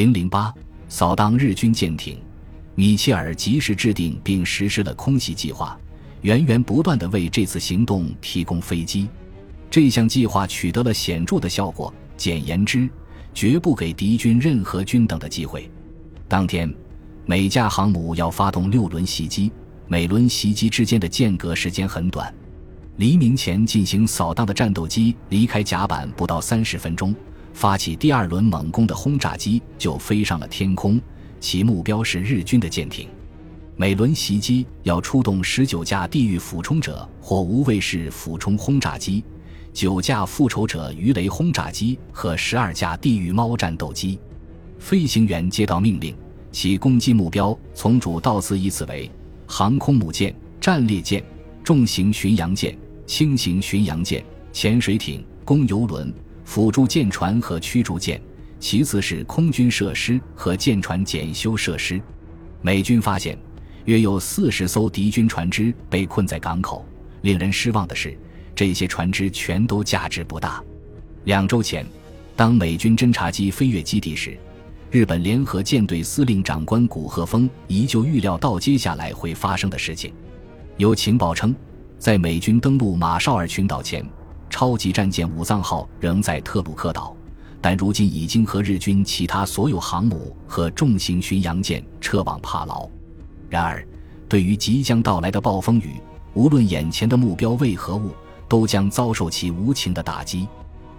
零零八扫荡日军舰艇，米切尔及时制定并实施了空袭计划，源源不断地为这次行动提供飞机。这项计划取得了显著的效果。简言之，绝不给敌军任何均等的机会。当天，每架航母要发动六轮袭击，每轮袭击之间的间隔时间很短。黎明前进行扫荡的战斗机离开甲板不到三十分钟。发起第二轮猛攻的轰炸机就飞上了天空，其目标是日军的舰艇。每轮袭击要出动十九架地狱俯冲者或无畏式俯冲轰炸机、九架复仇者鱼雷轰炸机和十二架地狱猫战斗机。飞行员接到命令，其攻击目标从主到次依次为航空母舰、战列舰、重型巡洋舰、轻型巡洋舰、潜水艇、攻油轮。辅助舰船和驱逐舰，其次是空军设施和舰船检修设施。美军发现，约有四十艘敌军船只被困在港口。令人失望的是，这些船只全都价值不大。两周前，当美军侦察机飞越基地时，日本联合舰队司令长官古贺峰依旧预料到接下来会发生的事情。有情报称，在美军登陆马绍尔群岛前。超级战舰武藏号仍在特鲁克岛，但如今已经和日军其他所有航母和重型巡洋舰撤往帕劳。然而，对于即将到来的暴风雨，无论眼前的目标为何物，都将遭受其无情的打击。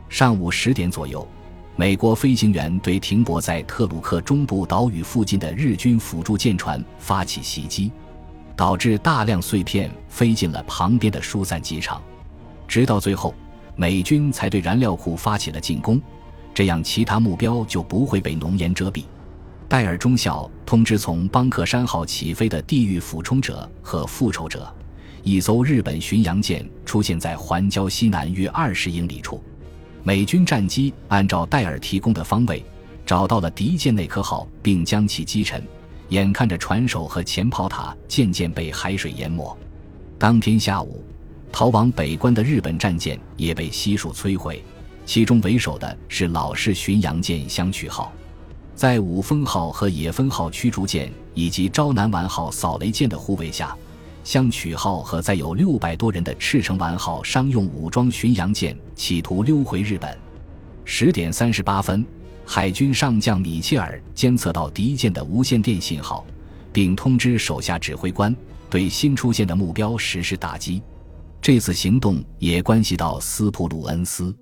上午十点左右，美国飞行员对停泊在特鲁克中部岛屿附近的日军辅助舰船发起袭击，导致大量碎片飞进了旁边的疏散机场。直到最后，美军才对燃料库发起了进攻，这样其他目标就不会被浓烟遮蔽。戴尔中校通知从邦克山号起飞的地狱俯冲者和复仇者，一艘日本巡洋舰出现在环礁西南约二十英里处。美军战机按照戴尔提供的方位，找到了敌舰内科号，并将其击沉。眼看着船首和前炮塔渐渐被海水淹没，当天下午。逃往北关的日本战舰也被悉数摧毁，其中为首的是老式巡洋舰香取号。在五峰号和野分号驱逐舰以及朝南丸号扫雷舰的护卫下，香取号和载有六百多人的赤城丸号商用武装巡洋舰企图溜回日本。十点三十八分，海军上将米切尔监测到敌舰的无线电信号，并通知手下指挥官对新出现的目标实施打击。这次行动也关系到斯普鲁恩斯，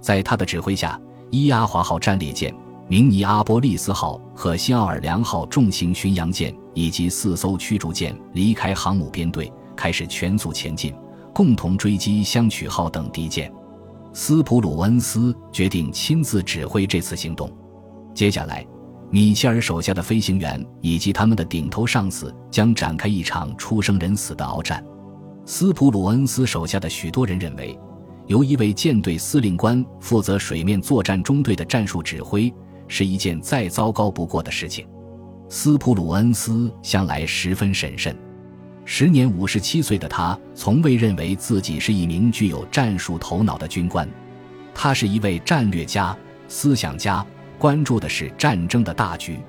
在他的指挥下，伊阿华号战列舰、明尼阿波利斯号和新奥尔良号重型巡洋舰以及四艘驱逐舰离开航母编队，开始全速前进，共同追击香取号等敌舰。斯普鲁恩斯决定亲自指挥这次行动。接下来，米切尔手下的飞行员以及他们的顶头上司将展开一场出生人死的鏖战。斯普鲁恩斯手下的许多人认为，由一位舰队司令官负责水面作战中队的战术指挥是一件再糟糕不过的事情。斯普鲁恩斯向来十分审慎，时年五十七岁的他从未认为自己是一名具有战术头脑的军官，他是一位战略家、思想家，关注的是战争的大局。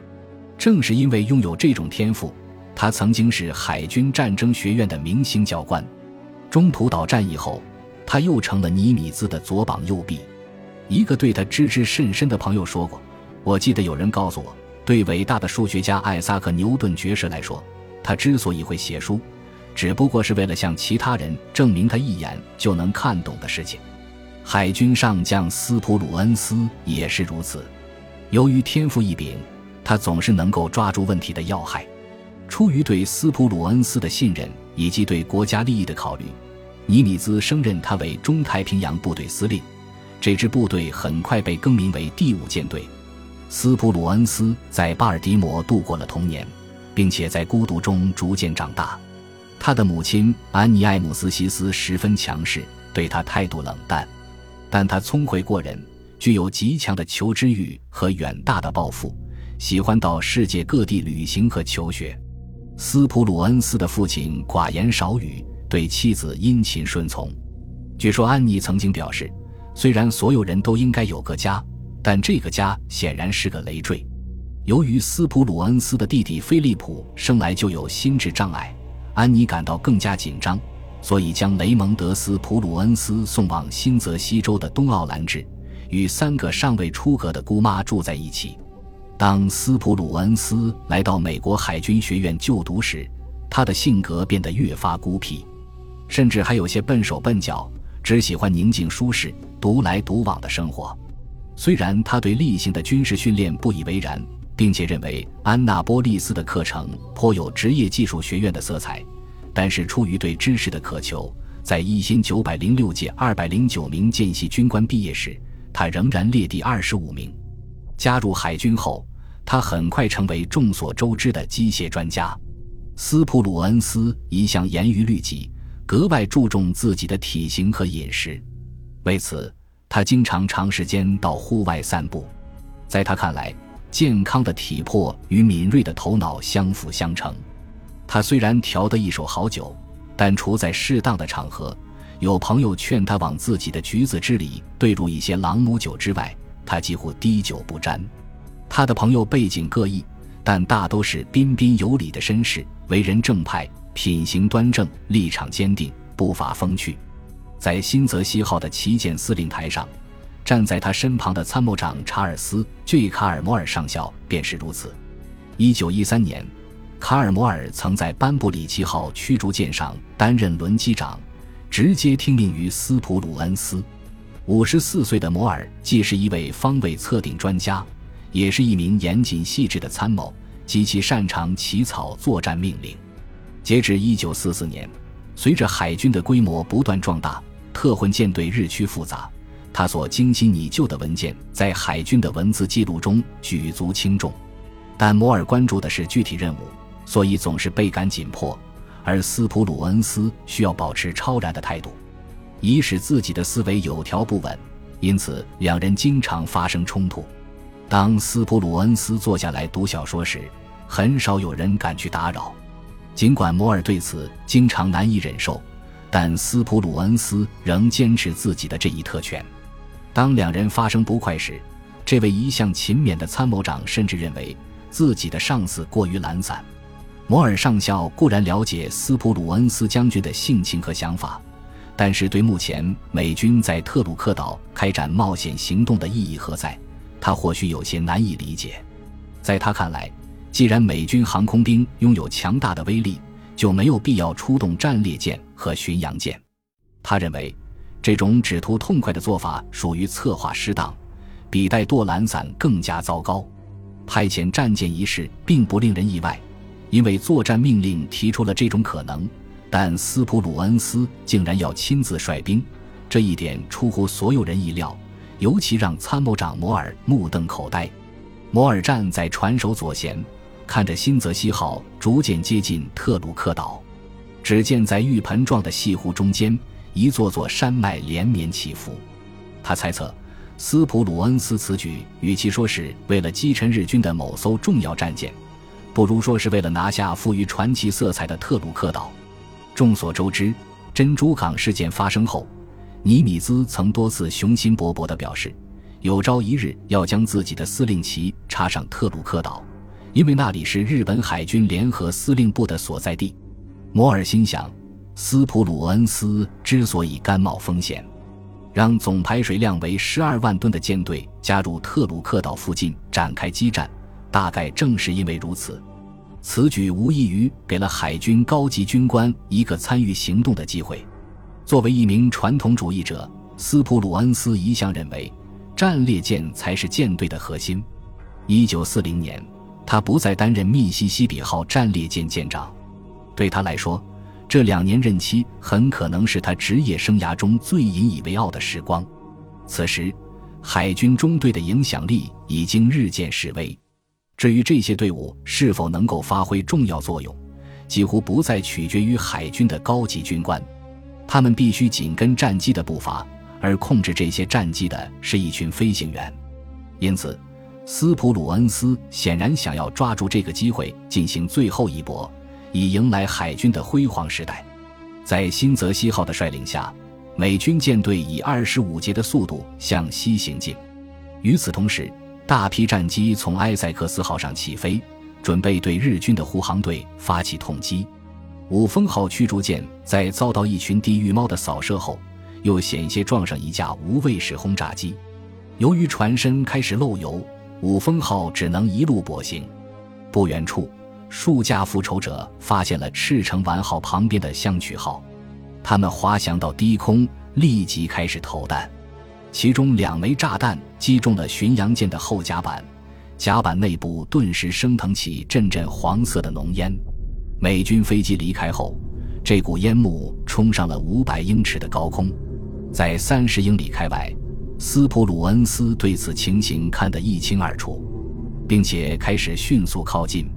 正是因为拥有这种天赋。他曾经是海军战争学院的明星教官，中途岛战役后，他又成了尼米兹的左膀右臂。一个对他知之甚深的朋友说过：“我记得有人告诉我，对伟大的数学家艾萨克·牛顿爵士来说，他之所以会写书，只不过是为了向其他人证明他一眼就能看懂的事情。”海军上将斯普鲁恩斯也是如此。由于天赋异禀，他总是能够抓住问题的要害。出于对斯普鲁恩斯的信任以及对国家利益的考虑，尼米兹升任他为中太平洋部队司令。这支部队很快被更名为第五舰队。斯普鲁恩斯在巴尔的摩度过了童年，并且在孤独中逐渐长大。他的母亲安妮艾姆斯西斯十分强势，对他态度冷淡，但他聪慧过人，具有极强的求知欲和远大的抱负，喜欢到世界各地旅行和求学。斯普鲁恩斯的父亲寡言少语，对妻子殷勤顺从。据说安妮曾经表示，虽然所有人都应该有个家，但这个家显然是个累赘。由于斯普鲁恩斯的弟弟菲利普生来就有心智障碍，安妮感到更加紧张，所以将雷蒙德·斯普鲁恩斯送往新泽西州的东奥兰治，与三个尚未出阁的姑妈住在一起。当斯普鲁恩斯来到美国海军学院就读时，他的性格变得越发孤僻，甚至还有些笨手笨脚，只喜欢宁静舒适、独来独往的生活。虽然他对例行的军事训练不以为然，并且认为安娜波利斯的课程颇有职业技术学院的色彩，但是出于对知识的渴求，在一千九百零六届二百零九名见习军官毕业时，他仍然列第二十五名。加入海军后。他很快成为众所周知的机械专家。斯普鲁恩斯一向严于律己，格外注重自己的体型和饮食。为此，他经常长时间到户外散步。在他看来，健康的体魄与敏锐的头脑相辅相成。他虽然调得一手好酒，但除在适当的场合，有朋友劝他往自己的橘子汁里兑入一些朗姆酒之外，他几乎滴酒不沾。他的朋友背景各异，但大都是彬彬有礼的绅士，为人正派，品行端正，立场坚定，不乏风趣。在新泽西号的旗舰司令台上，站在他身旁的参谋长查尔斯 ·J· 卡尔摩尔上校便是如此。一九一三年，卡尔摩尔曾在班布里奇号驱逐舰上担任轮机长，直接听命于斯普鲁恩斯。五十四岁的摩尔既是一位方位测定专家。也是一名严谨细致的参谋，极其擅长起草作战命令。截至一九四四年，随着海军的规模不断壮大，特混舰队日趋复杂，他所精心拟就的文件在海军的文字记录中举足轻重。但摩尔关注的是具体任务，所以总是倍感紧迫，而斯普鲁恩斯需要保持超然的态度，以使自己的思维有条不紊。因此，两人经常发生冲突。当斯普鲁恩斯坐下来读小说时，很少有人敢去打扰。尽管摩尔对此经常难以忍受，但斯普鲁恩斯仍坚持自己的这一特权。当两人发生不快时，这位一向勤勉的参谋长甚至认为自己的上司过于懒散。摩尔上校固然了解斯普鲁恩斯将军的性情和想法，但是对目前美军在特鲁克岛开展冒险行动的意义何在？他或许有些难以理解，在他看来，既然美军航空兵拥有强大的威力，就没有必要出动战列舰和巡洋舰。他认为，这种只图痛快的做法属于策划失当，比带舵懒散更加糟糕。派遣战舰一事并不令人意外，因为作战命令提出了这种可能，但斯普鲁恩斯竟然要亲自率兵，这一点出乎所有人意料。尤其让参谋长摩尔目瞪口呆。摩尔站在船首左舷，看着新泽西号逐渐接近特鲁克岛。只见在浴盆状的西湖中间，一座座山脉连绵起伏。他猜测，斯普鲁恩斯此举与其说是为了击沉日军的某艘重要战舰，不如说是为了拿下富于传奇色彩的特鲁克岛。众所周知，珍珠港事件发生后。尼米兹曾多次雄心勃勃地表示，有朝一日要将自己的司令旗插上特鲁克岛，因为那里是日本海军联合司令部的所在地。摩尔心想，斯普鲁恩斯之所以甘冒风险，让总排水量为十二万吨的舰队加入特鲁克岛附近展开激战，大概正是因为如此。此举无异于给了海军高级军官一个参与行动的机会。作为一名传统主义者，斯普鲁恩斯一向认为，战列舰才是舰队的核心。一九四零年，他不再担任密西西比号战列舰舰长。对他来说，这两年任期很可能是他职业生涯中最引以为傲的时光。此时，海军中队的影响力已经日渐式微。至于这些队伍是否能够发挥重要作用，几乎不再取决于海军的高级军官。他们必须紧跟战机的步伐，而控制这些战机的是一群飞行员。因此，斯普鲁恩斯显然想要抓住这个机会进行最后一搏，以迎来海军的辉煌时代。在新泽西号的率领下，美军舰队以二十五节的速度向西行进。与此同时，大批战机从埃塞克斯号上起飞，准备对日军的护航队发起痛击。五峰号驱逐舰在遭到一群地狱猫的扫射后，又险些撞上一架无畏式轰炸机。由于船身开始漏油，五峰号只能一路跛行。不远处，数架复仇者发现了赤城丸号旁边的香取号，他们滑翔到低空，立即开始投弹。其中两枚炸弹击中了巡洋舰的后甲板，甲板内部顿时升腾起阵阵黄色的浓烟。美军飞机离开后，这股烟幕冲上了五百英尺的高空，在三十英里开外，斯普鲁恩斯对此情形看得一清二楚，并且开始迅速靠近。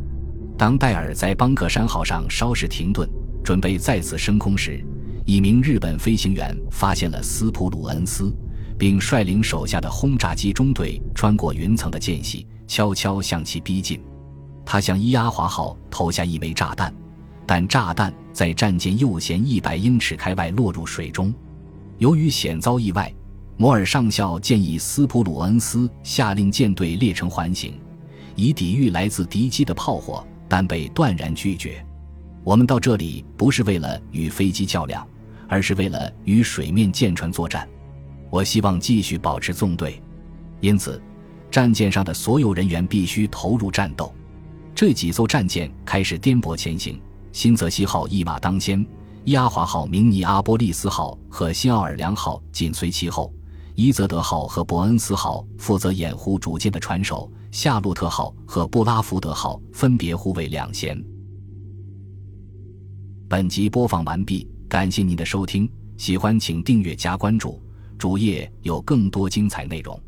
当戴尔在邦克山号上稍事停顿，准备再次升空时，一名日本飞行员发现了斯普鲁恩斯。并率领手下的轰炸机中队穿过云层的间隙，悄悄向其逼近。他向伊阿华号投下一枚炸弹，但炸弹在战舰右舷一百英尺开外落入水中。由于险遭意外，摩尔上校建议斯普鲁恩斯下令舰队列成环形，以抵御来自敌机的炮火，但被断然拒绝。我们到这里不是为了与飞机较量，而是为了与水面舰船作战。我希望继续保持纵队，因此，战舰上的所有人员必须投入战斗。这几艘战舰开始颠簸前行，新泽西号一马当先，伊阿华号、明尼阿波利斯号和新奥尔良号紧随其后，伊泽德号和伯恩斯号负责掩护主舰的船首，夏洛特号和布拉福德号分别护卫两舷。本集播放完毕，感谢您的收听，喜欢请订阅加关注。主页有更多精彩内容。